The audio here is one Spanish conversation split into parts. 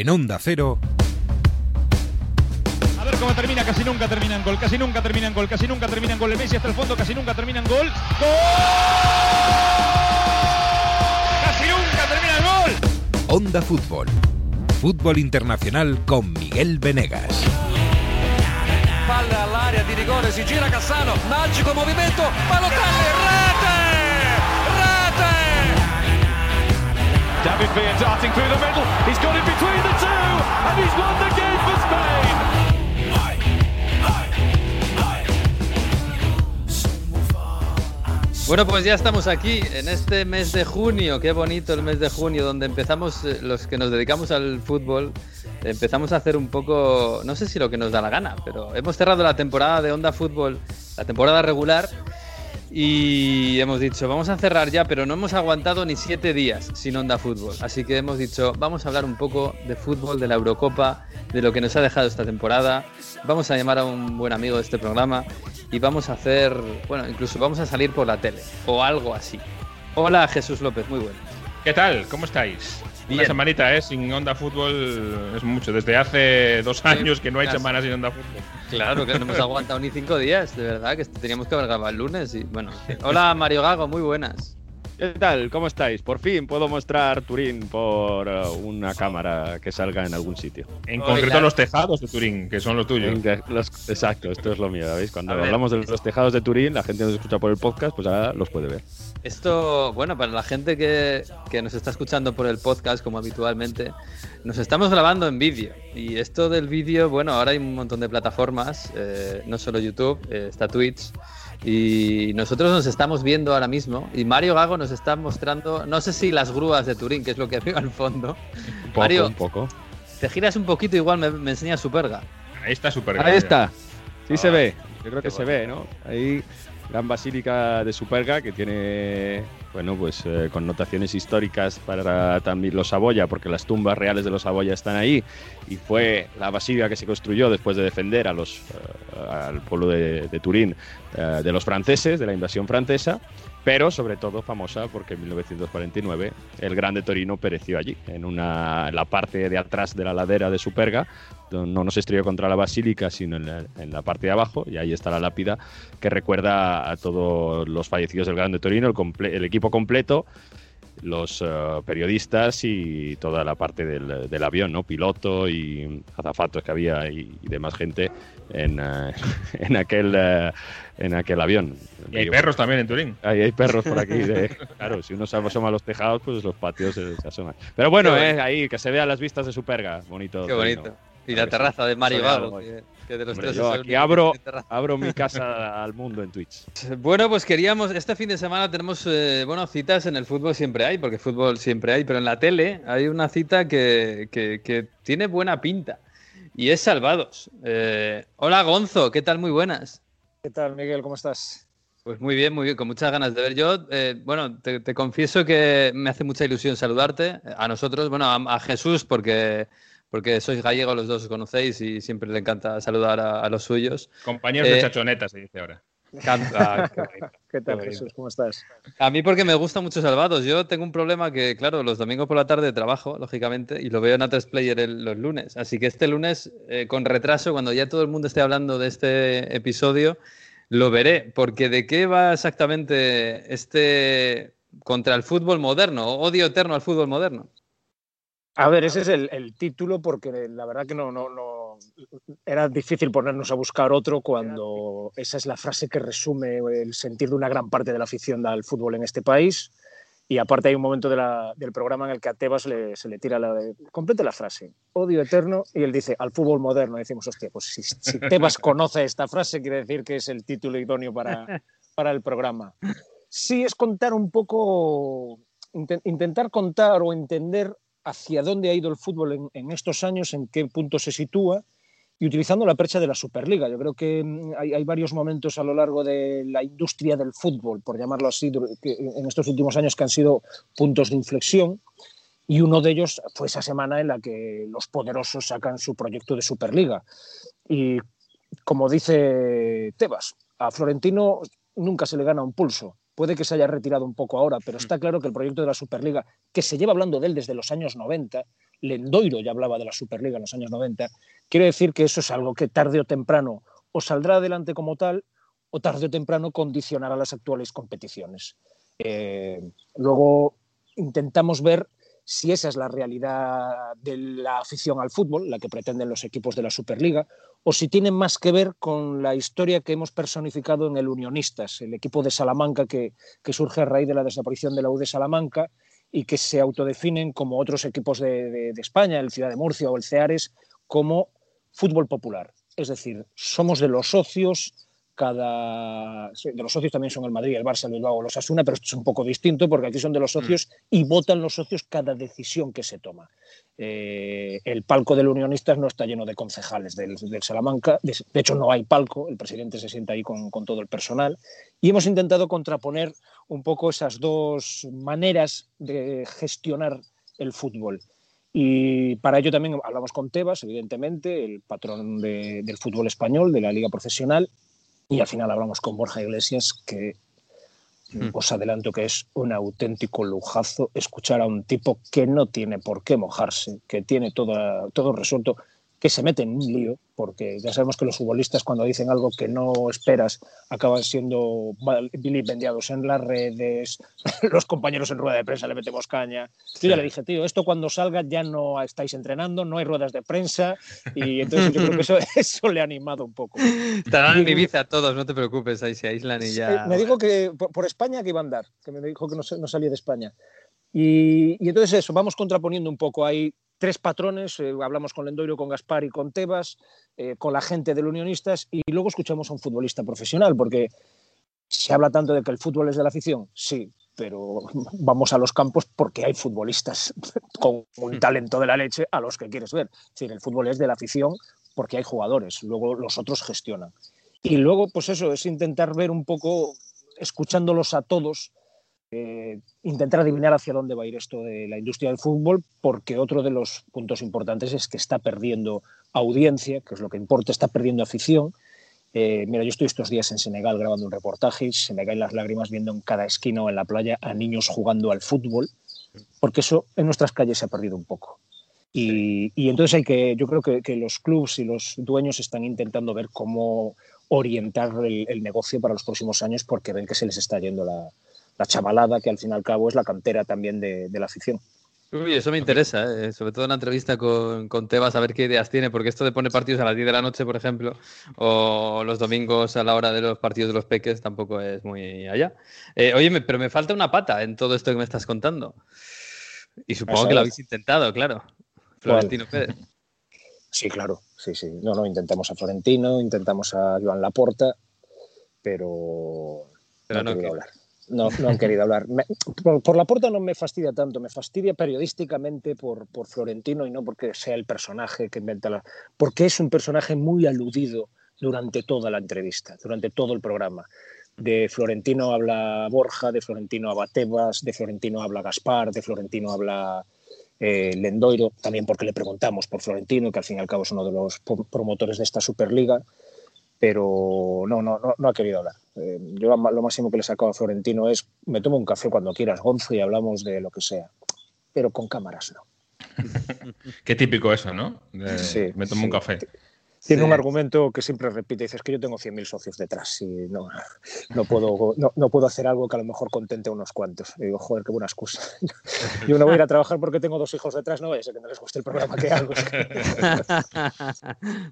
en Onda Cero. A ver cómo termina, casi nunca terminan gol, casi nunca terminan gol, casi nunca terminan gol. El Messi hasta el fondo, casi nunca terminan gol. ¡Gol! ¡Casi nunca termina el gol! Onda Fútbol. Fútbol internacional con Miguel Venegas. Palla all'area di rigore, si gira Cassano, magico movimento, Balotelli, David Villa darting through the middle. He's got it between the two, and he's won the game for Spain. Bueno, pues ya estamos aquí en este mes de junio, qué bonito el mes de junio, donde empezamos, eh, los que nos dedicamos al fútbol, empezamos a hacer un poco, no sé si lo que nos da la gana, pero hemos cerrado la temporada de Onda Fútbol, la temporada regular, y hemos dicho, vamos a cerrar ya, pero no hemos aguantado ni siete días sin Onda Fútbol. Así que hemos dicho, vamos a hablar un poco de fútbol, de la Eurocopa, de lo que nos ha dejado esta temporada. Vamos a llamar a un buen amigo de este programa y vamos a hacer, bueno, incluso vamos a salir por la tele o algo así. Hola Jesús López, muy bueno. ¿Qué tal? ¿Cómo estáis? Bien. Una semanita, ¿eh? Sin Onda Fútbol es mucho. Desde hace dos años que no hay casi. semanas sin Onda Fútbol. Claro que no hemos aguantado ni cinco días, de verdad, que teníamos que haber grabado el lunes y bueno. Hola Mario Gago, muy buenas. ¿Qué tal? ¿Cómo estáis? Por fin puedo mostrar Turín por eh, una cámara que salga en algún sitio. En concreto los tejados de Turín, que son los tuyos. Los- exacto, esto es lo mío, ¿veis? Cuando A ver. hablamos de los tejados de Turín, la gente nos escucha por el podcast, pues ahora los puede ver. Esto, bueno, para la gente que, que nos está escuchando por el podcast, como habitualmente, nos estamos grabando en vídeo. Y esto del vídeo, bueno, ahora hay un montón de plataformas, eh, no solo YouTube, eh, está Twitch. Y nosotros nos estamos viendo ahora mismo. Y Mario Gago nos está mostrando, no sé si las grúas de Turín, que es lo que veo al fondo. Un poco, Mario, un poco. te giras un poquito, igual me, me enseñas Superga. Ahí está súper Ahí está. Sí Ah, se ve. Yo creo que se ve, ¿no? Ahí gran basílica de Superga que tiene, bueno, pues eh, connotaciones históricas para también los Saboya, porque las tumbas reales de los Saboya están ahí y fue la basílica que se construyó después de defender a los, eh, al pueblo de, de Turín eh, de los franceses, de la invasión francesa, pero sobre todo famosa porque en 1949 el Grande Torino pereció allí, en, una, en la parte de atrás de la ladera de Superga, no no se estrelló contra la basílica, sino en la, en la parte de abajo, y ahí está la lápida que recuerda a todos los fallecidos del Grande Torino, el, comple- el equipo completo, los eh, periodistas y toda la parte del, del avión, ¿no? Piloto y azafatos que había y, y demás gente en, eh, en, aquel, eh, en aquel avión. Y hay perros también en Turín. Ahí hay perros por aquí. de- claro, si uno se asoma a los tejados, pues los patios se, se asoman. Pero bueno, eh, ahí, que se vean las vistas de Superga. Bonito. Qué bonito. Y la terraza de Mario que, de los Hombre, tres yo aquí abro, abro mi casa al mundo en Twitch. Bueno, pues queríamos, este fin de semana tenemos, eh, bueno, citas en el fútbol siempre hay, porque fútbol siempre hay, pero en la tele hay una cita que, que- que tiene buena pinta y es Salvados. Eh, hola Gonzo, ¿qué tal? Muy buenas. ¿Qué tal, Miguel? ¿Cómo estás? Pues muy bien, muy bien, con muchas ganas de ver. Yo, eh, bueno, te, te confieso que me hace mucha ilusión saludarte, a nosotros, bueno, a, a Jesús, porque, porque sois gallegos, los dos os conocéis y siempre le encanta saludar a, a los suyos. Compañeros de Eh, chachoneta, se dice ahora. Canta, qué bonito. ¿Qué tal. Jesús? ¿Cómo estás? A mí porque me gusta mucho Salvados. Yo tengo un problema que, claro, los domingos por la tarde trabajo, lógicamente, y lo veo en A3 Player el- los lunes. Así que este lunes, eh, con retraso, cuando ya todo el mundo esté hablando de este episodio, lo veré. Porque ¿de qué va exactamente este contra el fútbol moderno? Odio eterno al fútbol moderno. A ver, ese es el, el título porque la verdad que no, no, no era difícil ponernos a buscar otro cuando esa es la frase que resume el sentir de una gran parte de la afición al fútbol en este país. Y aparte hay un momento de la- del programa en el que a Tebas le- se le tira la de, complete la frase, odio eterno, y él dice, al fútbol moderno. Y decimos, hostia, pues si, si Tebas conoce esta frase, quiere decir que es el título idóneo para, para el programa. Sí es contar un poco, inten- intentar contar o entender hacia dónde ha ido el fútbol en, estos años, en qué punto se sitúa y utilizando la percha de la Superliga. Yo creo que mm, hay, varios momentos a lo largo de la industria del fútbol, por llamarlo así, que en estos últimos años que han sido puntos de inflexión. Y uno de ellos fue esa semana en la que los poderosos sacan su proyecto de Superliga. Y como dice Tebas, a Florentino nunca se le gana un pulso. Puede que se haya retirado un poco ahora, pero está claro que el proyecto de la Superliga, que se lleva hablando de él desde los años 90, Lendoiro ya hablaba de la Superliga en los años 90, quiere decir que eso es algo que tarde o temprano o saldrá adelante como tal o tarde o temprano condicionará las actuales competiciones. Eh, luego intentamos ver si esa es la realidad de la afición al fútbol, la que pretenden los equipos de la Superliga, o si tiene más que ver con la historia que hemos personificado en el Unionistas, el equipo de Salamanca que, surge a raíz de la desaparición de la U de Salamanca y que se autodefinen como otros equipos de, de España, el Ciudad de Murcia o el Ceares, como fútbol popular. Es decir, somos de los socios cada. De los socios también son el Madrid, el Barça, el Bilbao, los Asuna, pero esto es un poco distinto porque aquí son de los mm. socios y votan los socios cada decisión que se toma. Eh, el palco del Unionistas no está lleno de concejales del, Salamanca, de, hecho no hay palco, el presidente se sienta ahí con, todo el personal y hemos intentado contraponer un poco esas dos maneras de gestionar el fútbol. Y para ello también hablamos con Tebas, evidentemente, el patrón del fútbol español, de la liga profesional, y al final hablamos con Borja Iglesias, que hmm. os adelanto que es un auténtico lujazo escuchar a un tipo que no tiene por qué mojarse, que tiene todo, todo resuelto que se mete en un lío, porque ya sabemos que los futbolistas cuando dicen algo que no esperas acaban siendo vilipendiados en las redes, los compañeros en rueda de prensa le metemos caña. Yo ya le dije, tío, esto cuando salga ya no estáis entrenando, no hay ruedas de prensa, y entonces yo creo que eso, eso le ha animado un poco. Estarán en Ibiza todos, no te preocupes, ahí se aíslan y ya... Me dijo que por, España que iba a andar, que me dijo que no, no salía de España. Y, y, entonces eso, vamos contraponiendo un poco ahí tres patrones, eh, hablamos con Lendoiro, con Gaspar y con Tebas, eh, con la gente del Unionistas y luego escuchamos a un futbolista profesional, porque se habla tanto de que el fútbol es de la afición, sí, pero vamos a los campos porque hay futbolistas con un mm. talento de la leche a los que quieres ver. Es decir, el fútbol es de la afición porque hay jugadores, luego los otros gestionan. Y luego, pues eso, es intentar ver un poco, escuchándolos a todos, eh, intentar adivinar hacia dónde va a ir esto de la industria del fútbol, porque otro de los puntos importantes es que está perdiendo audiencia, que es lo que importa, está perdiendo afición. Eh, mira, yo estoy estos días en Senegal grabando un reportaje y se me caen las lágrimas viendo en cada esquina o en la playa a niños jugando al fútbol, porque eso en nuestras calles se ha perdido un poco. Y, entonces hay que, yo creo que, los clubes y los dueños están intentando ver cómo orientar el negocio para los próximos años porque ven que se les está yendo la, la chavalada, que al fin y al cabo es la cantera también de, la afición. Uy, eso me interesa, ¿eh? sobre todo en la entrevista con, con, Tebas, a ver qué ideas tiene, porque esto de poner partidos a las 10 de la noche, por ejemplo, o los domingos a la hora de los partidos de los peques, tampoco es muy allá. Eh, oye, pero me falta una pata en todo esto que me estás contando. Y supongo que lo habéis intentado, claro. Florentino Pérez. Sí, claro, sí, sí. No, no, intentamos a Florentino, intentamos a Joan Laporta, pero, pero no, quiero hablar no, no han querido hablar. por, la puerta no me fastidia tanto, me fastidia periodísticamente por, por, Florentino y no porque sea el personaje que inventa la... porque es un personaje muy aludido durante toda la entrevista, durante todo el programa. De Florentino habla Borja, de Florentino habla Tebas, de Florentino habla Gaspar, de Florentino habla eh, Lendoiro, también porque le preguntamos por Florentino, que al fin y al cabo es uno de los promotores de esta Superliga pero no, no, no, ha querido hablar. Eh, yo lo máximo que le he sacado a Florentino es, me tomo un café cuando quieras, Gonzo, y hablamos de lo que sea, pero con cámaras no. Qué típico eso, ¿no? sí, me tomo un café. Tiene un argumento que siempre repite, dice, es que yo tengo 100.000 socios detrás y no, no, puedo, no, puedo hacer algo que a lo mejor contente a unos cuantos. Y digo, joder, qué buena excusa. Yo no voy a ir a trabajar porque tengo dos hijos detrás, no vaya a ser que no les guste el programa que hago.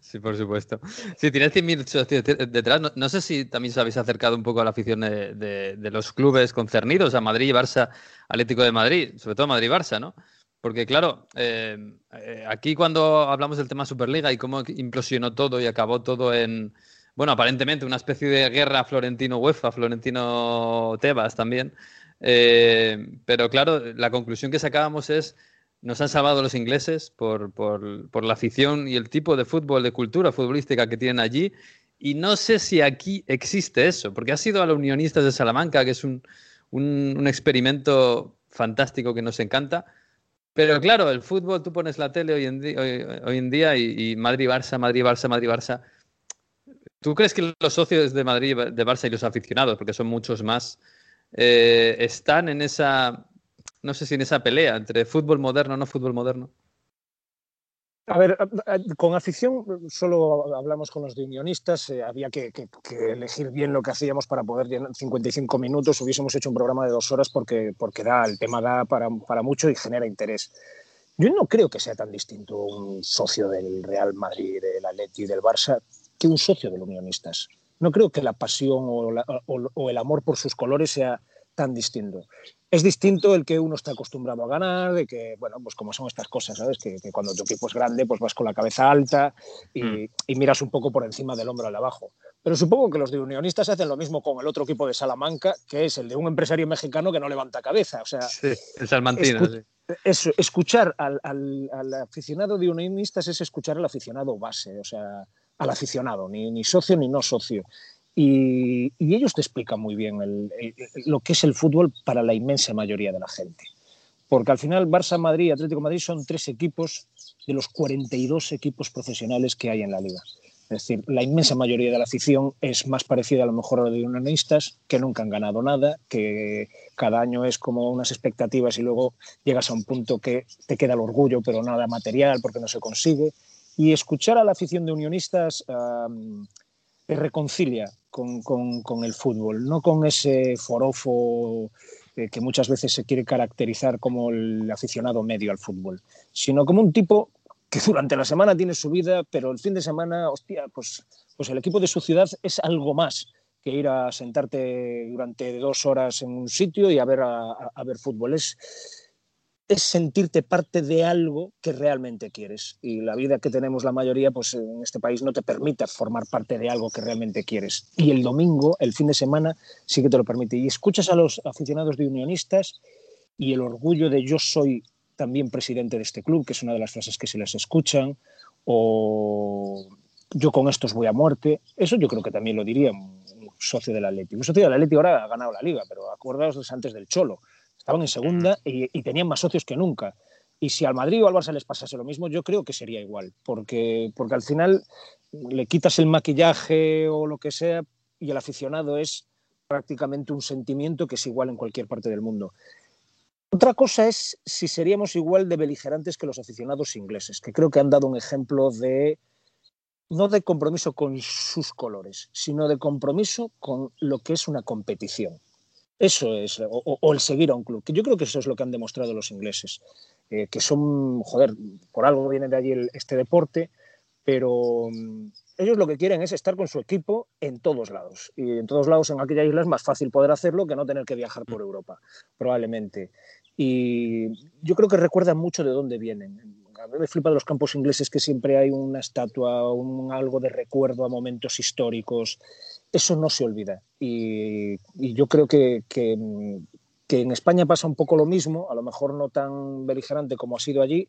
Sí, por supuesto. Sí, tienes 100.000 socios detrás. No, sé si también os habéis acercado un poco a la afición de, de los clubes concernidos, a Madrid y Barça, Atlético de Madrid, sobre todo Madrid y Barça, ¿no? Porque claro, eh, eh, aquí cuando hablamos del tema Superliga y cómo implosionó todo y acabó todo en, bueno, aparentemente una especie de guerra Florentino-UEFA, Florentino-Tebas también. Eh, pero claro, la conclusión que sacábamos es, nos han salvado los ingleses por, por, la afición y el tipo de fútbol, de cultura futbolística que tienen allí. Y no sé si aquí existe eso, porque ha sido a los unionistas de Salamanca, que es un, un, un experimento fantástico que nos encanta pero claro, el fútbol, tú pones la tele hoy en, día, hoy, en día y, Madrid-Barça, Madrid-Barça, Madrid-Barça. ¿Tú crees que los socios de Madrid, de Barça y los aficionados, porque son muchos más, eh, están en esa, no sé si en esa pelea entre fútbol moderno no fútbol moderno? A ver, con afición solo hablamos con los de unionistas, eh, había que, elegir bien lo que hacíamos para poder llenar 55 minutos, hubiésemos hecho un programa de dos horas porque, porque da, el tema da para, para mucho y genera interés. Yo no creo que sea tan distinto un socio del Real Madrid, del Atleti y del Barça que un socio de los unionistas. No creo que la pasión o el amor por sus colores sea tan distinto. Es distinto el que uno está acostumbrado a ganar, de que, bueno, pues como son estas cosas, ¿sabes? Que, cuando tu equipo es grande, pues vas con la cabeza alta mm. y, miras un poco por encima del hombro al abajo. Pero supongo que los de unionistas hacen lo mismo con el otro equipo de Salamanca, que es el de un empresario mexicano que no levanta cabeza. O sea, sí, el salmantino. eso, escuchar al, aficionado de unionistas es escuchar al aficionado base, o sea, al aficionado, ni, ni socio ni no socio. Y, ellos te explican muy bien lo que es el fútbol para la inmensa mayoría de la gente. Porque al final Barça, Madrid y Atlético Madrid son tres equipos de los 42 equipos profesionales que hay en la liga. Es decir, la inmensa mayoría de la afición es más parecida a lo mejor a la de unionistas, que nunca han ganado nada, que cada año es como unas expectativas y luego llegas a un punto que te queda el orgullo, pero nada material porque no se consigue. Y escuchar a la afición de unionistas te reconcilia con, el fútbol, no con ese forofo eh, que muchas veces se quiere caracterizar como el aficionado medio al fútbol, sino como un tipo que durante la semana tiene su vida, pero el fin de semana, hostia, pues, pues el equipo de su ciudad es algo más que ir a sentarte durante dos horas en un sitio y a ver, a ver fútbol. Es, es sentirte parte de algo que realmente quieres. Y la vida que tenemos la mayoría, pues en este país no te permite formar parte de algo que realmente quieres. Y el domingo, el fin de semana, sí que te lo permite. Y escuchas a los aficionados de unionistas y el orgullo de yo soy también presidente de este club, que es una de las frases que se les escuchan, o yo con estos voy a muerte. Eso yo creo que también lo diría un socio del Atlético. Un socio del Atlético ahora ha ganado la liga, pero acordaos antes del Cholo Estaban en segunda y, tenían más socios que nunca. Y si al Madrid o al Barça les pasase lo mismo, yo creo que sería igual, porque, porque al final le quitas el maquillaje o lo que sea y el aficionado es prácticamente un sentimiento que es igual en cualquier parte del mundo. Otra cosa es si seríamos igual de beligerantes que los aficionados ingleses, que creo que han dado un ejemplo de, no de compromiso con sus colores, sino de compromiso con lo que es una competición. Eso es, o, el seguir a un club, yo creo que eso es lo que han demostrado los ingleses, eh, que son, joder, por algo viene de allí este deporte, pero mm, ellos lo que quieren es estar con su equipo en todos lados. Y en todos lados, en aquella isla, es más fácil poder hacerlo que no tener que viajar por Europa, probablemente. Y yo creo que recuerdan mucho de dónde vienen. A mí me flipa de los campos ingleses que siempre hay una estatua, un, algo de recuerdo a momentos históricos eso no se olvida. Y, yo creo que, en España pasa un poco lo mismo, a lo mejor no tan beligerante como ha sido allí,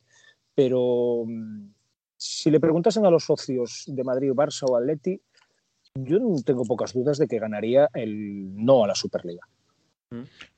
pero mm, si le preguntasen a los socios de Madrid, Barça o Atleti, yo tengo pocas dudas de que ganaría el no a la Superliga.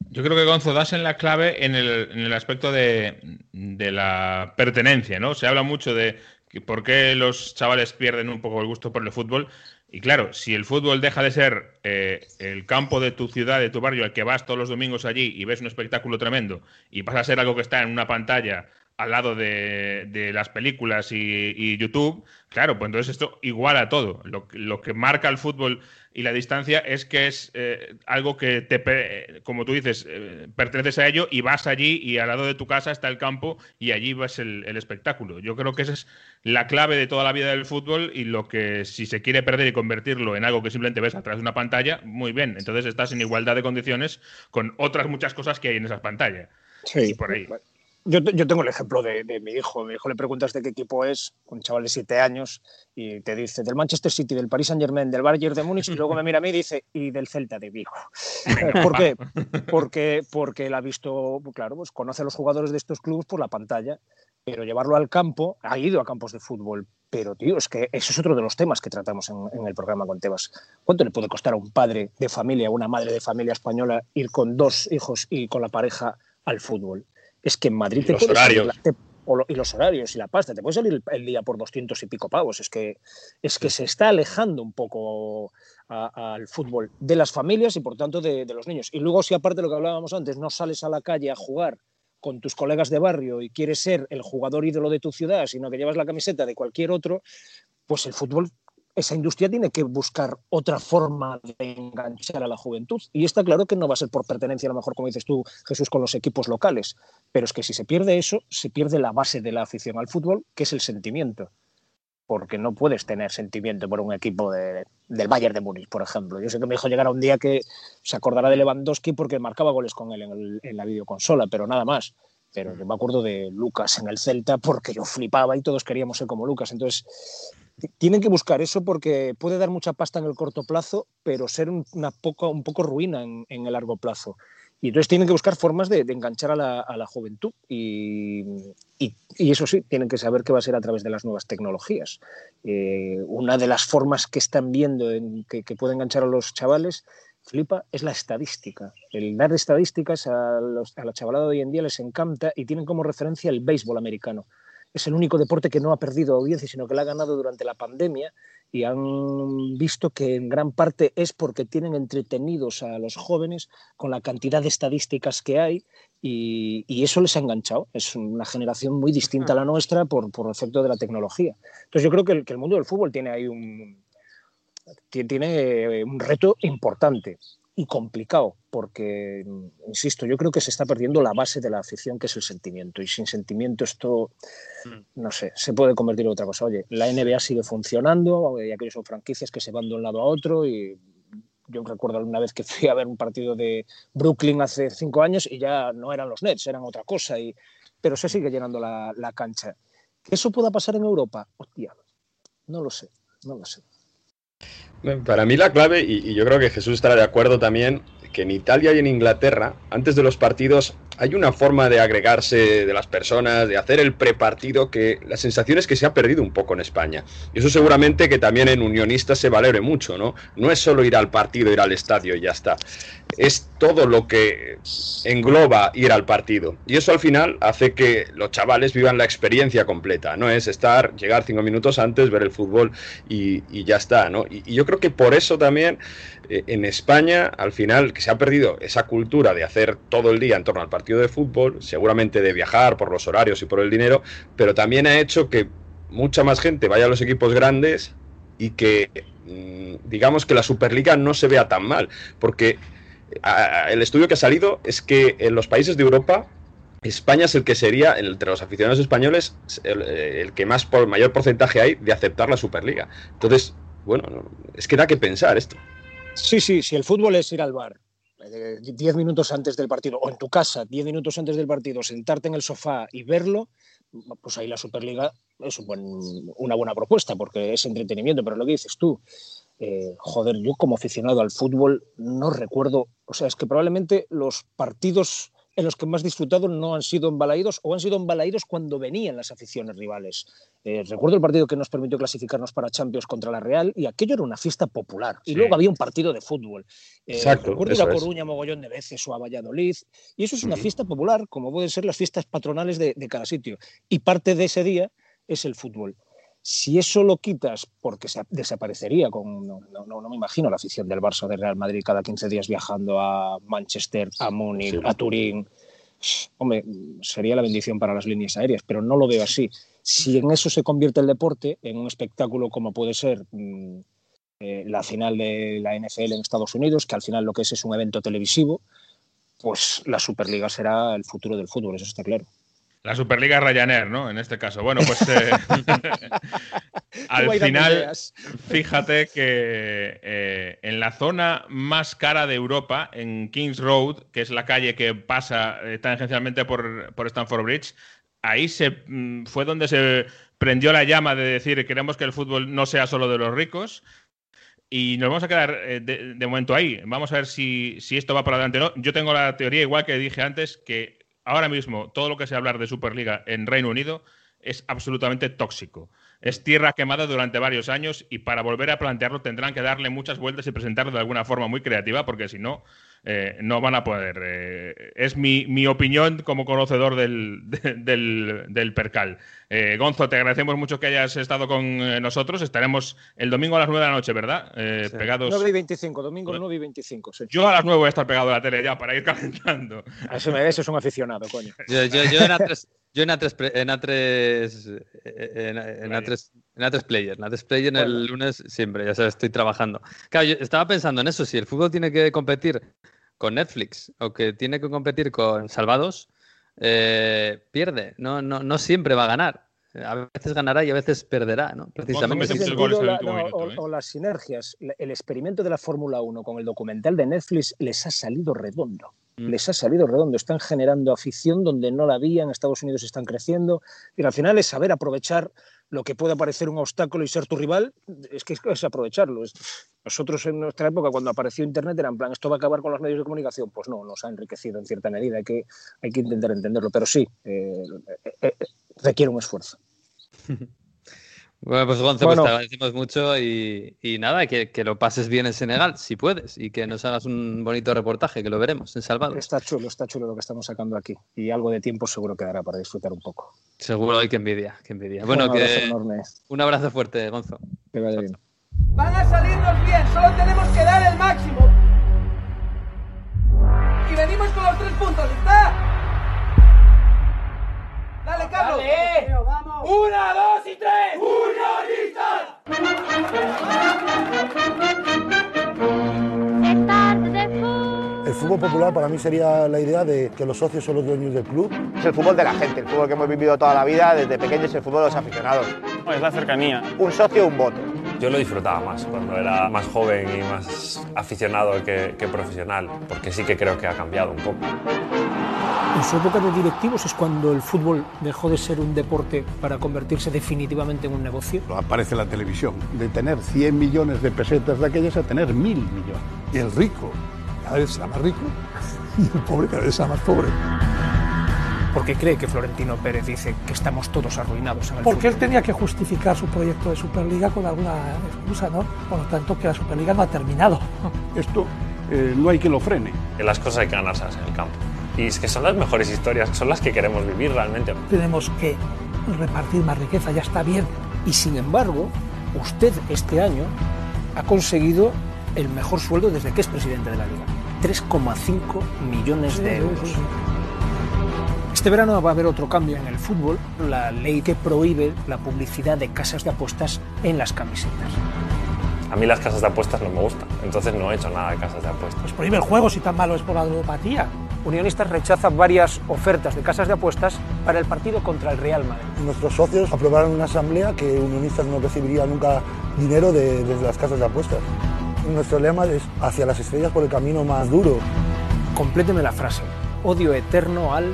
Yo creo que Gonzo das en la clave en el, aspecto de, de, la pertenencia, ¿no? Se habla mucho de por qué los chavales pierden un poco el gusto por el fútbol, y claro, si el fútbol deja de ser eh, el campo de tu ciudad, de tu barrio, al que vas todos los domingos allí y ves un espectáculo tremendo, y pasa a ser algo que está en una pantalla al lado de, las películas y, YouTube, claro, pues entonces esto iguala todo. Lo, lo que marca el fútbol y la distancia es que es eh, algo que te, como tú dices, eh, perteneces a ello y vas allí y al lado de tu casa está el campo y allí vas el, espectáculo. Yo creo que esa es la clave de toda la vida del fútbol y lo que si se quiere perder y convertirlo en algo que simplemente ves a través de una pantalla, muy bien. Entonces estás en igualdad de condiciones con otras muchas cosas que hay en esa pantalla. Sí, por ahí. Yo, tengo el ejemplo de, mi hijo. Mi hijo le preguntas de qué equipo es, un chaval de siete años, y te dice del Manchester City, del Paris Saint Germain, del Bayern de Múnich, y luego me mira a mí y dice, y del Celta de Vigo. ¿Por qué? Porque, porque él ha visto, claro, pues conoce a los jugadores de estos clubes por la pantalla, pero llevarlo al campo, ha ido a campos de fútbol. Pero, tío, es que eso es otro de los temas que tratamos en, en el programa con Tebas. ¿Cuánto le puede costar a un padre de familia, a una madre de familia española, ir con dos hijos y con la pareja al fútbol? Es que en Madrid te los horarios. y los horarios y la pasta, te puede salir el, día por 200 y pico pavos. Es que, es que se está alejando un poco al fútbol de las familias y por tanto de, los niños. Y luego, si aparte de lo que hablábamos antes, no sales a la calle a jugar con tus colegas de barrio y quieres ser el jugador ídolo de tu ciudad, sino que llevas la camiseta de cualquier otro, pues el fútbol, esa industria tiene que buscar otra forma de enganchar a la juventud. Y está claro que no va a ser por pertenencia, a lo mejor, como dices tú, Jesús, con los equipos locales, pero es que si se pierde eso, se pierde la base de la afición al fútbol, que es el sentimiento porque no puedes tener sentimiento por un equipo de, del Bayern de Múnich, por ejemplo. Yo sé que me dijo llegar a un día que se acordará de Lewandowski porque marcaba goles con él en, el, en la videoconsola, pero nada más. Pero yo me acuerdo de Lucas en el Celta porque yo flipaba y todos queríamos ser como Lucas. Entonces, tienen que buscar eso porque puede dar mucha pasta en el corto plazo, pero ser una poco, un poco ruina en, en el largo plazo. Y entonces tienen que buscar formas de, de enganchar a la, a la juventud y, y, y, eso sí, tienen que saber que va a ser a través de las nuevas tecnologías. Eh, una de las formas que están viendo en que, que puede enganchar a los chavales, flipa, es la estadística. El dar estadísticas a, los, a la chavalada de hoy en día les encanta y tienen como referencia el béisbol americano. Es el único deporte que no ha perdido audiencia, sino que la ha ganado durante la pandemia y han visto que en gran parte es porque tienen entretenidos a los jóvenes con la cantidad de estadísticas que hay y, y eso les ha enganchado. Es una generación muy distinta a la nuestra por, por efecto de la tecnología. Entonces yo creo que el, que el mundo del fútbol tiene ahí un, tiene un reto importante y complicado, porque, insisto, yo creo que se está perdiendo la base de la afición, que es el sentimiento, y sin sentimiento esto, no sé, se puede convertir en otra cosa. Oye, la NBA sigue funcionando, y aquellos son franquicias que se van de un lado a otro, y yo recuerdo alguna vez que fui a ver un partido de Brooklyn hace cinco años y ya no eran los Nets, eran otra cosa, y, pero se sigue llenando la, la cancha. ¿Que eso pueda pasar en Europa? Hostia, no lo sé, no lo sé. Para mí la clave, y, y, yo creo que Jesús estará de acuerdo también, que en Italia y en Inglaterra, antes de los partidos, hay una forma de agregarse de las personas, de hacer el prepartido, que la sensación es que se ha perdido un poco en España. Y eso seguramente que también en unionistas se valore mucho, ¿no? No es solo ir al partido, ir al estadio y ya está. Es todo lo que engloba ir al partido. Y eso al final hace que los chavales vivan la experiencia completa, no es estar, llegar cinco minutos antes, ver el fútbol y, ya está, ¿no? Y, yo creo que por eso también en España, al final, que se ha perdido esa cultura de hacer todo el día en torno al partido de fútbol, seguramente de viajar por los horarios y por el dinero, pero también ha hecho que mucha más gente vaya a los equipos grandes y que, mm, digamos, que la Superliga no se vea tan mal, porque el estudio que ha salido es que en los países de Europa España es el que sería, entre los aficionados españoles, el, el, que más por mayor porcentaje hay de aceptar la Superliga. Entonces, bueno, es que da que pensar esto. Sí, sí, si el fútbol es ir al bar 10 minutos antes del partido, o en tu casa, 10 minutos antes del partido, sentarte en el sofá y verlo, pues ahí la Superliga es una buena propuesta, porque es entretenimiento, pero lo que dices tú, eh, joder, yo como aficionado al fútbol no recuerdo, o sea, es que probablemente los partidos en los que más disfrutado no han sido embalaídos o han sido embalaídos cuando venían las aficiones rivales. Eh, recuerdo el partido que nos permitió clasificarnos para Champions contra la Real y aquello era una fiesta popular. Y sí. luego había un partido de fútbol. Eh, Exacto. Recuerdo ir a Coruña es. mogollón de veces o a Valladolid. Y eso es una uh -huh. fiesta popular, como pueden ser las fiestas patronales de, de cada sitio. Y parte de ese día es el fútbol. Si eso lo quitas, porque se desaparecería, con, no, no, no, me imagino la afición del Barça de Real Madrid cada 15 días viajando a Manchester, a Múnich, sí. a Turín. Hombre, sería la bendición para las líneas aéreas, pero no lo veo así. Si en eso se convierte el deporte, en un espectáculo como puede ser mmm, eh, la final de la NFL en Estados Unidos, que al final lo que es es un evento televisivo, pues la Superliga será el futuro del fútbol, eso está claro. La Superliga Ryanair, ¿no? En este caso. Bueno, pues eh, al final, fíjate que eh, en la zona más cara de Europa, en Kings Road, que es la calle que pasa eh, tangencialmente por, por Stamford Bridge, ahí se, mm, fue donde se prendió la llama de decir queremos que el fútbol no sea solo de los ricos. Y nos vamos a quedar eh, de, de, momento ahí. Vamos a ver si, si esto va para adelante o no. Yo tengo la teoría, igual que dije antes, que ahora mismo todo lo que se hablar de Superliga en Reino Unido es absolutamente tóxico. Es tierra quemada durante varios años y para volver a plantearlo tendrán que darle muchas vueltas y presentarlo de alguna forma muy creativa porque si no eh, no van a poder. Eh, es mi, opinión como conocedor del, del percal. Eh, Gonzo, te agradecemos mucho que hayas estado con eh, nosotros. Estaremos el domingo a las 9 de la noche, ¿verdad? Eh, sí. Pegados. 9 y 25, domingo 9 y 25. Sí. Yo a las 9 voy a estar pegado a la tele ya para ir calentando. Eso me ves, es un aficionado, coño. Yo, yo, yo en A3, yo en A3, en A3, en, en A3, en A3 Player, en A3 Player bueno. el lunes siempre, ya sabes, estoy trabajando. Claro, yo estaba pensando en eso, si el fútbol tiene que competir con Netflix o que tiene que competir con Salvados, eh, pierde. No, no, no siempre va a ganar. A veces ganará y a veces perderá, ¿no? Precisamente. Sentido, la, no, o, o, las sinergias. El experimento de la Fórmula 1 con el documental de Netflix les ha salido redondo. Mm. Les ha salido redondo. Están generando afición donde no la había. En Estados Unidos están creciendo. Y al final es saber aprovechar lo que puede parecer un obstáculo y ser tu rival. Es que es aprovecharlo. Nosotros en nuestra época, cuando apareció Internet, era en plan, ¿esto va a acabar con los medios de comunicación? Pues no, nos ha enriquecido en cierta medida. Hay que, hay que intentar entenderlo. Pero sí, eh, eh, requiere un esfuerzo. Bueno, pues Gonzo, bueno, pues te agradecemos mucho y, y nada, que, que, lo pases bien en Senegal, si puedes, y que nos hagas un bonito reportaje, que lo veremos en Salvador. Está chulo, está chulo lo que estamos sacando aquí. Y algo de tiempo seguro quedará para disfrutar un poco. Seguro, hay que envidia, que envidia. Bueno, un que enorme. un abrazo fuerte, Gonzo. Que vaya bien. Van a salirnos bien, solo tenemos que dar el máximo. Y venimos con los tres puntos, ¿está? Dale, Carlos. Dale. Vamos. Una, dos y tres. El fútbol popular para mí sería la idea de que los socios son los dueños del club. Es el fútbol de la gente, el fútbol que hemos vivido toda la vida, desde pequeños el fútbol de los aficionados. Es la cercanía. Un socio, un voto. Yo lo disfrutaba más cuando era más joven y más aficionado que, que profesional, porque sí que creo que ha cambiado un poco. En su época de directivos es cuando el fútbol dejó de ser un deporte para convertirse definitivamente en un negocio. Aparece la televisión, de tener 100 millones de pesetas de aquellas a tener mil millones. Y el rico cada vez será más rico y el pobre cada vez será más pobre. Porque cree que Florentino Pérez dice que estamos todos arruinados. En el Porque fútbol. él tenía que justificar su proyecto de Superliga con alguna excusa, ¿no? Por lo tanto, que la Superliga no ha terminado. Esto eh, no hay que lo frene. Que las cosas hay que ganarse en el campo. Y es que son las mejores historias, son las que queremos vivir realmente. Tenemos que repartir más riqueza, ya está bien. Y sin embargo, usted este año ha conseguido el mejor sueldo desde que es presidente de la Liga. 3,5 millones de euros. Este verano va a haber otro cambio en el fútbol, la ley que prohíbe la publicidad de casas de apuestas en las camisetas. A mí las casas de apuestas no me gustan, entonces no he hecho nada de casas de apuestas. Pues prohíbe el juego si tan malo es por la ludopatía. Unionistas rechaza varias ofertas de casas de apuestas para el partido contra el Real Madrid. Nuestros socios aprobaron una asamblea que Unionistas no recibiría nunca dinero de, desde las casas de apuestas. Nuestro lema es hacia las estrellas por el camino más duro. Compléteme la frase. Odio eterno al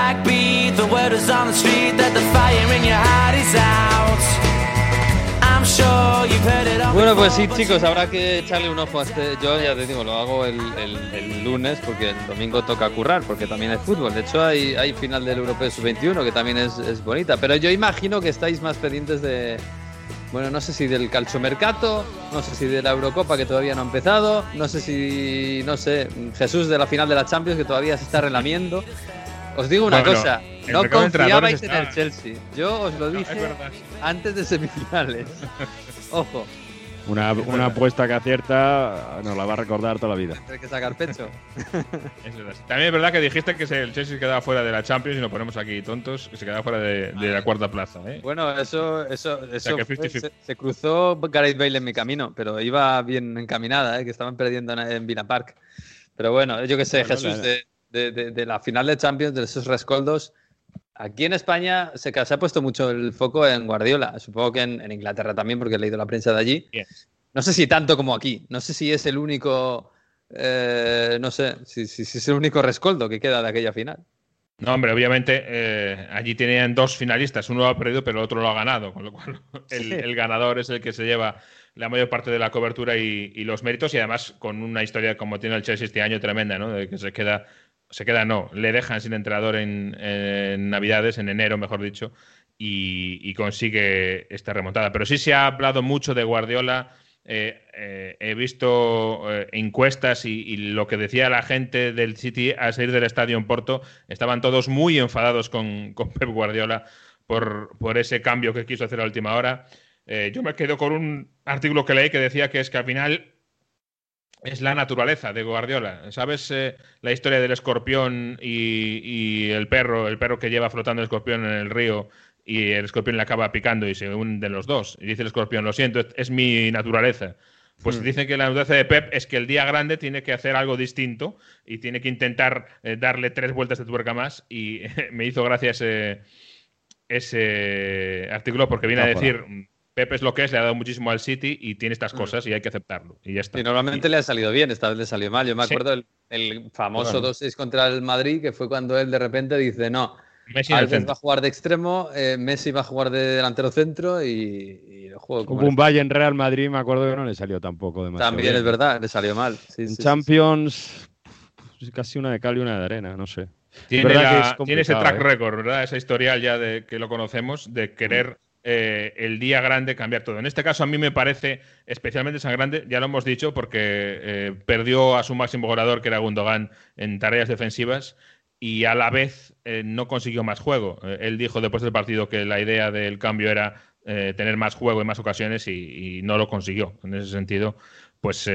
Backbeat, the word is on the street that the fire in your heart is out. I'm sure you've heard it all Bueno, pues sí, chicos, habrá que echarle un ojo a este. Yo ya te digo, lo hago el, el- el lunes porque el domingo toca currar, porque también hay fútbol. De hecho, hay, hay final del Europeo Sub-21 que también es, es bonita. Pero yo imagino que estáis más pendientes de. Bueno, no sé si del calchomercato, no sé si de la Eurocopa que todavía no ha empezado, no sé si, no sé, Jesús de la final de la Champions que todavía se está relamiendo. Os digo una Bueno, cosa, no confiabais en el Chelsea. Yo os lo dije antes de semifinales. Ojo, Una, una apuesta que acierta nos la va a recordar toda la vida. hay que sacar pecho. Es verdad. También es verdad que dijiste que se- el Chelsea quedaba fuera de la Champions y nos ponemos aquí tontos, que se quedaba fuera de, de la cuarta plaza. ¿eh? Bueno, eso, eso, eso que fue- 50-50. se, se cruzó Gareth Bale en mi camino, pero iba bien encaminada, ¿eh? que estaban perdiendo en, en Villa Park. Pero bueno, yo que sé, Bueno, Jesús, la- de, de- de- de la final de Champions, de esos rescoldos, aquí en España se, se ha puesto mucho el foco en Guardiola. Supongo que en, en Inglaterra también, porque he leído la prensa de allí. Bien. No sé si tanto como aquí. No sé si es el único eh, no sé si, si, si, es el único rescoldo que queda de aquella final. No, hombre, obviamente eh, allí tenían dos finalistas, uno lo ha perdido, pero el otro lo ha ganado, con lo cual el, sí. el ganador es el que se lleva la mayor parte de la cobertura y, y, los méritos, y además con una historia como tiene el Chelsea este año tremenda, ¿no? De que se queda, se queda no, le dejan sin entrenador en, en Navidades, en enero, mejor dicho, y, consigue esta remontada. Pero sí se ha hablado mucho de Guardiola. Eh, eh, he visto eh, encuestas y, lo que decía la gente del City al salir del estadio en Porto, estaban todos muy enfadados con, con Pep Guardiola por, por, ese cambio que quiso hacer a última hora. Yo me quedo con un artículo que leí que decía que es que al final es la naturaleza de Guardiola. ¿Sabes eh, la historia del escorpión y, y, el perro, el perro que lleva flotando el escorpión en el río y el escorpión le acaba picando y se hunden los dos. Y dice el escorpión, lo siento, es, es mi naturaleza. Pues hmm. dicen que la naturaleza de Pep es que el día grande tiene que hacer algo distinto y tiene que intentar eh, darle tres vueltas de tuerca más. Y me hizo gracia ese, ese artículo porque viene a decir... Pep es lo que es, le ha dado muchísimo al City y tiene estas cosas y hay que aceptarlo. Y ya está. Y normalmente y... le ha salido bien, esta vez le salió mal. Yo me acuerdo el, el, famoso bueno. 2-6 contra el Madrid, que fue cuando él de repente dice, no, Messi Alves va a jugar de extremo, eh, Messi va a jugar de delantero centro y, y el juego. Hubo un Valle en Real Madrid, me acuerdo que no le salió tampoco demasiado También bien. es verdad, le salió mal. Sí, en sí, Champions, sí, casi una de cal y una de arena, no sé. Tiene, la, tiene ese track ¿eh? record, ¿verdad? Esa historial ya de que lo conocemos, de querer eh, el día grande cambiar todo. En este caso a mí me parece especialmente sangrante, ya lo hemos dicho, porque eh, perdió a su máximo goleador, que era Gundogan, en tareas defensivas y a la vez eh, no consiguió más juego. Eh, él dijo después del partido que la idea del cambio era tener más juego en más ocasiones y, y, no lo consiguió. En ese sentido, pues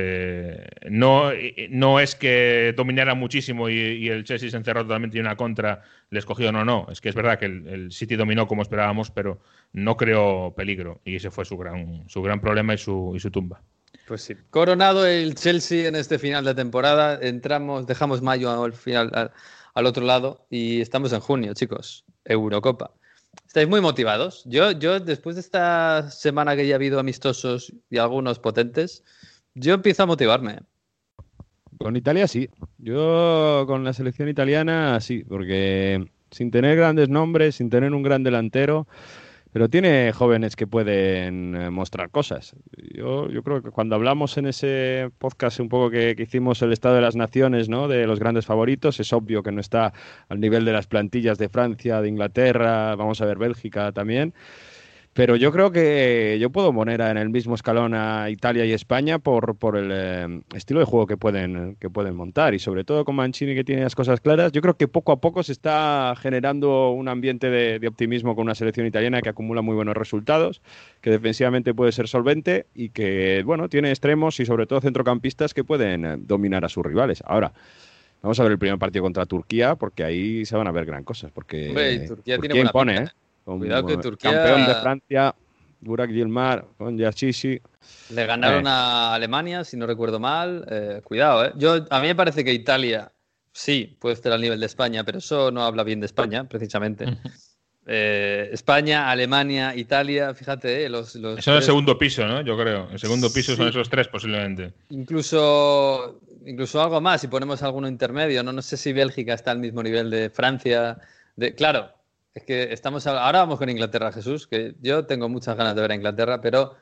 no, no es que dominara muchísimo y, el Chelsea se encerró totalmente y una contra le escogió, no, no. Es que es verdad que el, City dominó como esperábamos, pero no creó peligro y ese fue su gran, su gran problema y su, y su tumba. Pues sí. Coronado el Chelsea en este final de temporada, entramos, dejamos mayo al final. Al al otro lado y estamos en junio, chicos. Eurocopa. ¿Estáis muy motivados? Yo, yo, después de esta semana que ya ha habido amistosos y algunos potentes, yo empiezo a motivarme. Con Italia sí. Yo con la selección italiana sí, porque sin tener grandes nombres, sin tener un gran delantero, pero tiene jóvenes que pueden eh, mostrar cosas. Yo, yo creo que cuando hablamos en ese podcast un poco que, que, hicimos el estado de las naciones, ¿no? de los grandes favoritos, es obvio que no está al nivel de las plantillas de Francia, de Inglaterra, vamos a ver Bélgica también. Pero yo creo que yo puedo poner en el mismo escalón a Italia y España por, por el eh, estilo de juego que pueden, que pueden montar y sobre todo con Mancini que tiene las cosas claras. Yo creo que poco a poco se está generando un ambiente de, de, optimismo con una selección italiana que acumula muy buenos resultados, que defensivamente puede ser solvente y que bueno tiene extremos y sobre todo centrocampistas que pueden eh, dominar a sus rivales. Ahora. Vamos a ver el primer partido contra Turquía, porque ahí se van a ver gran cosas. Porque Hombre, Turquía, Turquía tiene impone, pinta. ¿eh? Con, Cuidado que Turquía. Campeón de Francia, Burak Yilmaz, con Yachichi. Le ganaron eh. a Alemania, si no recuerdo mal. Eh, cuidado, ¿eh? Yo, a mí me parece que Italia sí puede estar al nivel de España, pero eso no habla bien de España, precisamente. eh, España, Alemania, Italia, fíjate, los. los eso es el segundo piso, ¿no? Yo creo. El segundo piso sí. son esos tres, posiblemente. Incluso, incluso algo más, si ponemos alguno intermedio, ¿no? No sé si Bélgica está al mismo nivel de Francia. De, claro, es que estamos ahora vamos con Inglaterra, Jesús, que yo tengo muchas ganas de ver a Inglaterra, pero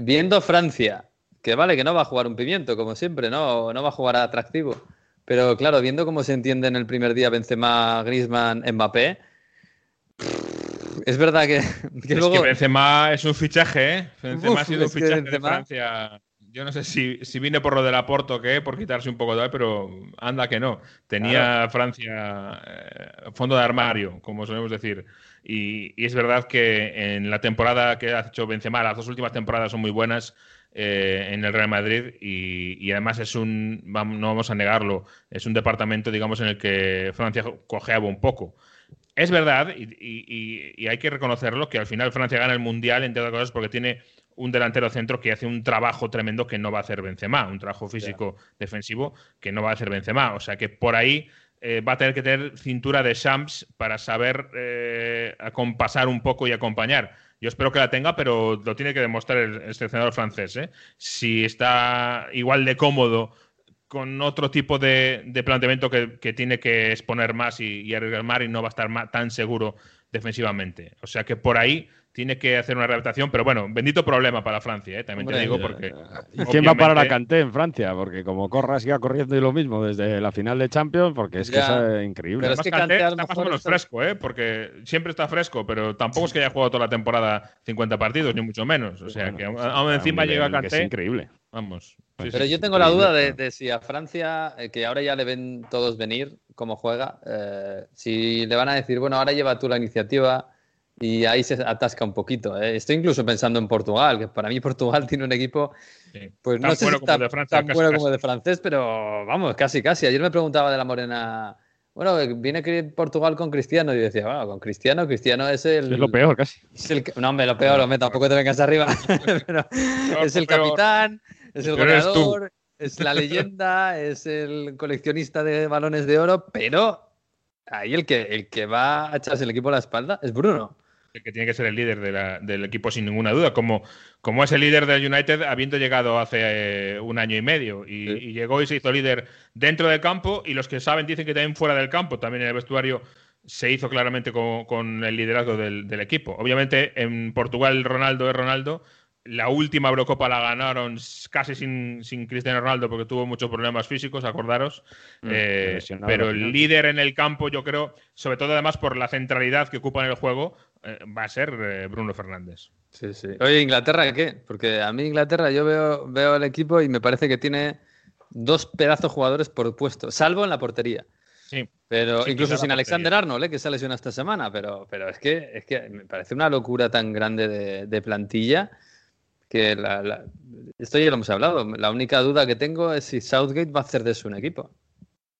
viendo Francia, que vale que no va a jugar un pimiento como siempre, no, no va a jugar atractivo, pero claro, viendo cómo se entiende en el primer día Benzema, Griezmann, Mbappé, es verdad que, que es luego... que Benzema es un fichaje, ¿eh? Benzema Uf, ha sido un fichaje Benzema... de Francia yo no sé si, si vine por lo del aporte o qué, por quitarse un poco de pero anda que no. Tenía claro. Francia eh, fondo de armario, como solemos decir. Y, y, es verdad que en la temporada que ha hecho Benzema, las dos últimas temporadas son muy buenas eh, en el Real Madrid y, y, además es un, no vamos a negarlo, es un departamento, digamos, en el que Francia cojeaba un poco. Es verdad, y, y, y, hay que reconocerlo, que al final Francia gana el Mundial, entre otras cosas, porque tiene un delantero centro que hace un trabajo tremendo que no va a hacer Benzema, un trabajo físico yeah. defensivo que no va a hacer Benzema. O sea que por ahí eh, va a tener que tener cintura de Shams para saber eh, acompasar un poco y acompañar. Yo espero que la tenga, pero lo tiene que demostrar el, el seleccionador francés. ¿eh? Si está igual de cómodo con otro tipo de, de planteamiento que, que, tiene que exponer más y, y arriesgar más y no va a estar más, tan seguro defensivamente. O sea que por ahí tiene que hacer una readaptación, pero bueno, bendito problema para Francia, ¿eh? también Hombre, te digo, porque. ¿Y quién va a parar a Kanté en Francia? Porque como corra, siga corriendo y lo mismo desde la final de Champions, porque es que es increíble. Pero es que Kanté Kanté está más o menos está- fresco, ¿eh? porque siempre está fresco, pero tampoco es que haya jugado toda la temporada 50 partidos, ni mucho menos. O sea, Bueno, que aún encima llega que es increíble. Vamos. Sí, Pero sí, yo tengo la duda de, de si a Francia, eh, que ahora ya le ven todos venir cómo juega, eh, si le van a decir, bueno, ahora lleva tú la iniciativa y ahí se atasca un poquito. eh. Estoy incluso pensando en Portugal, que para mí Portugal tiene un equipo, pues Tan no sé bueno si como de Francia, tan casi, bueno casi. como el de francés, pero vamos, casi, casi. Ayer me preguntaba de la Morena, bueno, viene Portugal con Cristiano y yo decía, bueno, con Cristiano, Cristiano es el... Es lo peor, casi. es el que- no, hombre, lo peor, hombre, tampoco te vengas arriba. Pero es el peor. capitán, es el goleador, es la leyenda, es el coleccionista de balones de oro, pero ahí el que, el que va a echarse el equipo a la espalda es Bruno. Que tiene que ser el líder de la- del equipo sin ninguna duda, como, como es el líder del United habiendo llegado hace eh, un año y medio y, y llegó y se hizo líder dentro del campo y los que saben dicen que también fuera del campo, también en el vestuario se hizo claramente con, con el liderazgo del, del equipo. Obviamente en Portugal Ronaldo es Ronaldo. La última Eurocopa la ganaron casi sin, sin Cristiano Ronaldo porque tuvo muchos problemas físicos, acordaros. Mm, Eh, pero el líder en el campo, yo creo, sobre todo además por la centralidad que ocupa en el juego, va a ser Bruno Fernández. Sí, sí. Oye, ¿Inglaterra qué? Porque a mí Inglaterra yo veo, veo el equipo y me parece que tiene dos pedazos jugadores por puesto, salvo en la portería. Sí. Pero Sí, incluso sin Alexander Arnold, ¿eh? que se lesionado esta semana. Pero, pero es, que, es que me parece una locura tan grande de, de plantilla que la- la- esto ya lo hemos hablado. La única duda que tengo es si Southgate va a hacer de eso un equipo.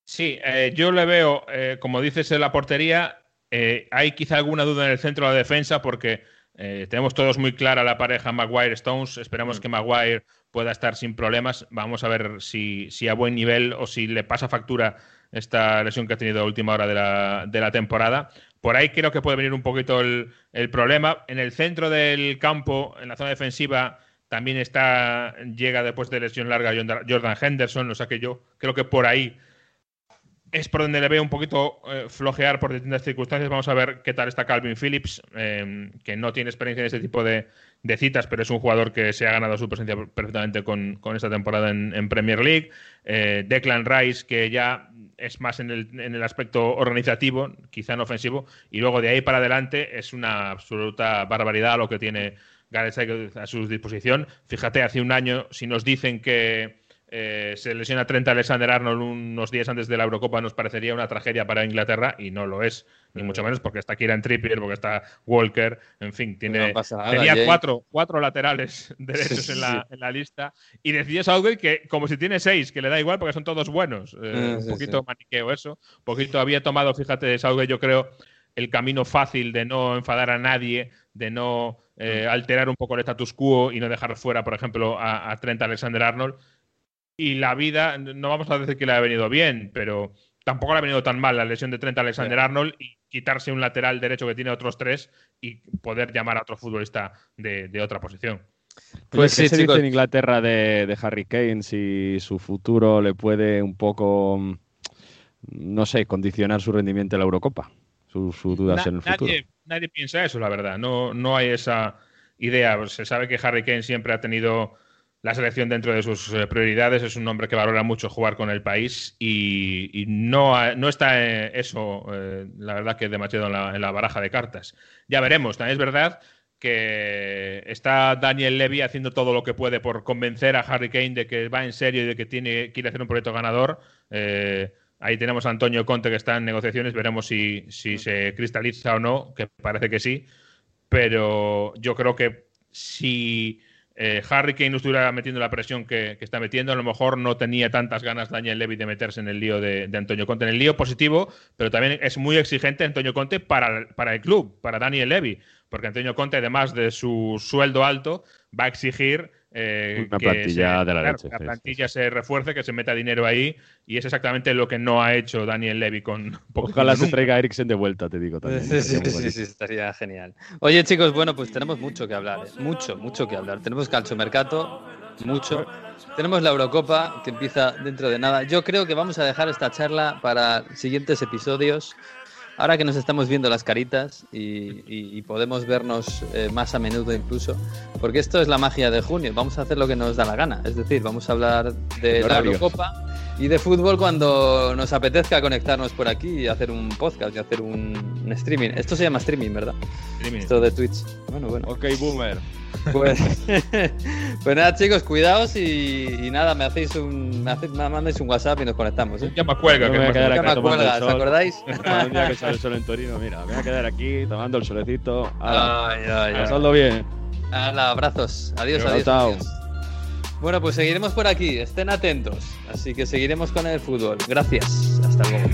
Sí, eh, yo le veo, eh, como dices, en la portería. Eh, hay quizá alguna duda en el centro de la defensa porque eh, tenemos todos muy clara la pareja Maguire-Stones. Esperamos que Maguire pueda estar sin problemas. Vamos a ver si, si a buen nivel o si le pasa factura esta lesión que ha tenido a última hora de la, de la temporada. Por ahí creo que puede venir un poquito el, el problema. En el centro del campo, en la zona defensiva, también está, llega después de lesión larga Jordan- Jordan Henderson. O sea que yo creo que por ahí es por donde le veo un poquito eh, flojear por distintas circunstancias. Vamos a ver qué tal está Calvin Phillips, eh, que no tiene experiencia en este tipo de, de citas, pero es un jugador que se ha ganado su presencia perfectamente con, con esta temporada en, en Premier League. Eh, Declan Rice, que ya es más en el, en el aspecto organizativo, quizá no ofensivo, y luego de ahí para adelante es una absoluta barbaridad lo que tiene Gareth a su disposición. Fíjate, hace un año, si nos dicen que eh, se lesiona Trent Alexander Arnold unos días antes de la Eurocopa, nos parecería una tragedia para Inglaterra y no lo es, ni mucho menos porque está Kieran Trippier, porque está Walker, en fin, tiene, No pasa nada, tenía Jay. cuatro, cuatro laterales derechos Sí, en, la, sí. en la lista y decidió Southgate que como si tiene seis, que le da igual porque son todos buenos. Eh, Ah, un poquito maniqueo eso, un poquito había tomado, fíjate, Southgate yo creo el camino fácil de no enfadar a nadie, de no eh, alterar un poco el status quo y no dejar fuera, por ejemplo, a, a Trent Alexander Arnold. Y la vida, no vamos a decir que le ha venido bien, pero tampoco le ha venido tan mal la lesión de Trent Alexander Arnold y quitarse un lateral derecho que tiene otros tres y poder llamar a otro futbolista de, de otra posición. Pues ¿qué se dice en Inglaterra de, de Harry Kane si su futuro le puede un poco, mm, no sé, condicionar su rendimiento en la Eurocopa? Sus, sus dudas Na- en el futuro. nadie, nadie piensa eso, la verdad. No, no hay esa idea. Se sabe que Harry Kane siempre ha tenido la selección dentro de sus eh, prioridades. Es un hombre que valora mucho jugar con el país y, no, no está eh, eso, eh, la verdad, que demasiado en la, baraja de cartas. Ya veremos. También es verdad que está Daniel Levy haciendo todo lo que puede por convencer a Harry Kane de que va en serio y de que tiene, quiere hacer un proyecto ganador. Ahí tenemos a Antonio Conte que está en negociaciones, veremos si, si se cristaliza o no, que parece que sí. Pero yo creo que si eh, Harry Kane no estuviera metiendo la presión que, está metiendo, a lo mejor no tenía tantas ganas Daniel Levy de meterse en el lío de, de Antonio Conte. En el lío positivo, pero también es muy exigente Antonio Conte para, para el club, para Daniel Levy, porque Antonio Conte, además de su sueldo alto, va a exigir eh, Una que plantilla se- de la claro, leche, que la sí, plantilla se refuerce, que se meta dinero ahí, y es exactamente lo que no ha hecho Daniel Levy con Ojalá se traiga a Eriksen de vuelta, te digo también. Sí, sí, sí, estaría genial. Oye, chicos, bueno, pues tenemos mucho que hablar, ¿eh? mucho, mucho que hablar. Tenemos calcio mercato, mucho. Tenemos la Eurocopa que empieza dentro de nada. Yo creo que vamos a dejar esta charla para siguientes episodios. Ahora que nos estamos viendo las caritas y, y- y podemos vernos eh, más a menudo incluso, porque esto es la magia de junio, vamos a hacer lo que nos da la gana, es decir, vamos a hablar de la. Eurocopa y de fútbol cuando nos apetezca conectarnos por aquí y hacer un podcast y hacer un, un streaming. Esto se llama streaming, ¿verdad? Esto de Twitch. Bueno, bueno. Ok, boomer. Pues, pues nada, chicos, cuidaos y, y nada, me hacéis un. Me, hacéis, me mandáis un WhatsApp y nos conectamos. ¿eh? Llama cuelga, Yo que me voy a quedar aquí Llama tomando cuelga, el ¿os acordáis? Un día que sale el sol en Torino, mira, me voy a quedar aquí tomando el solecito. Ala, Ay, ay, ay. pasadlo bien. Hala, abrazos. Adiós, Chao, adiós. chao. adiós. Bueno, pues seguiremos por aquí, estén atentos. Así que seguiremos con el fútbol. Gracias. Hasta luego.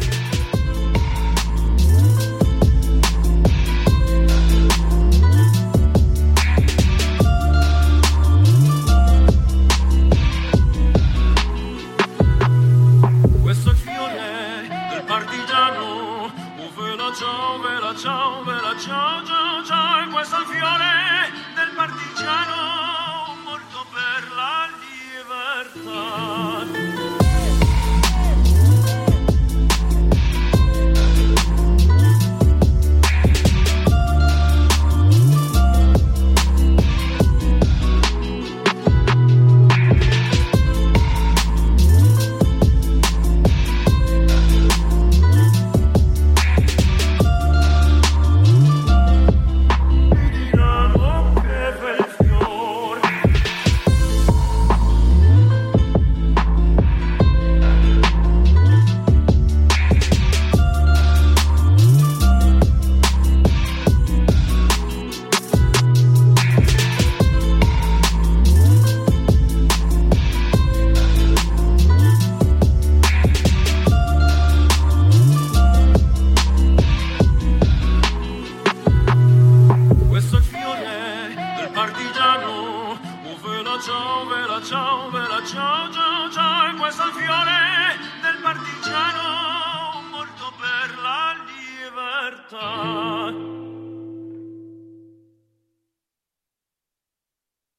看。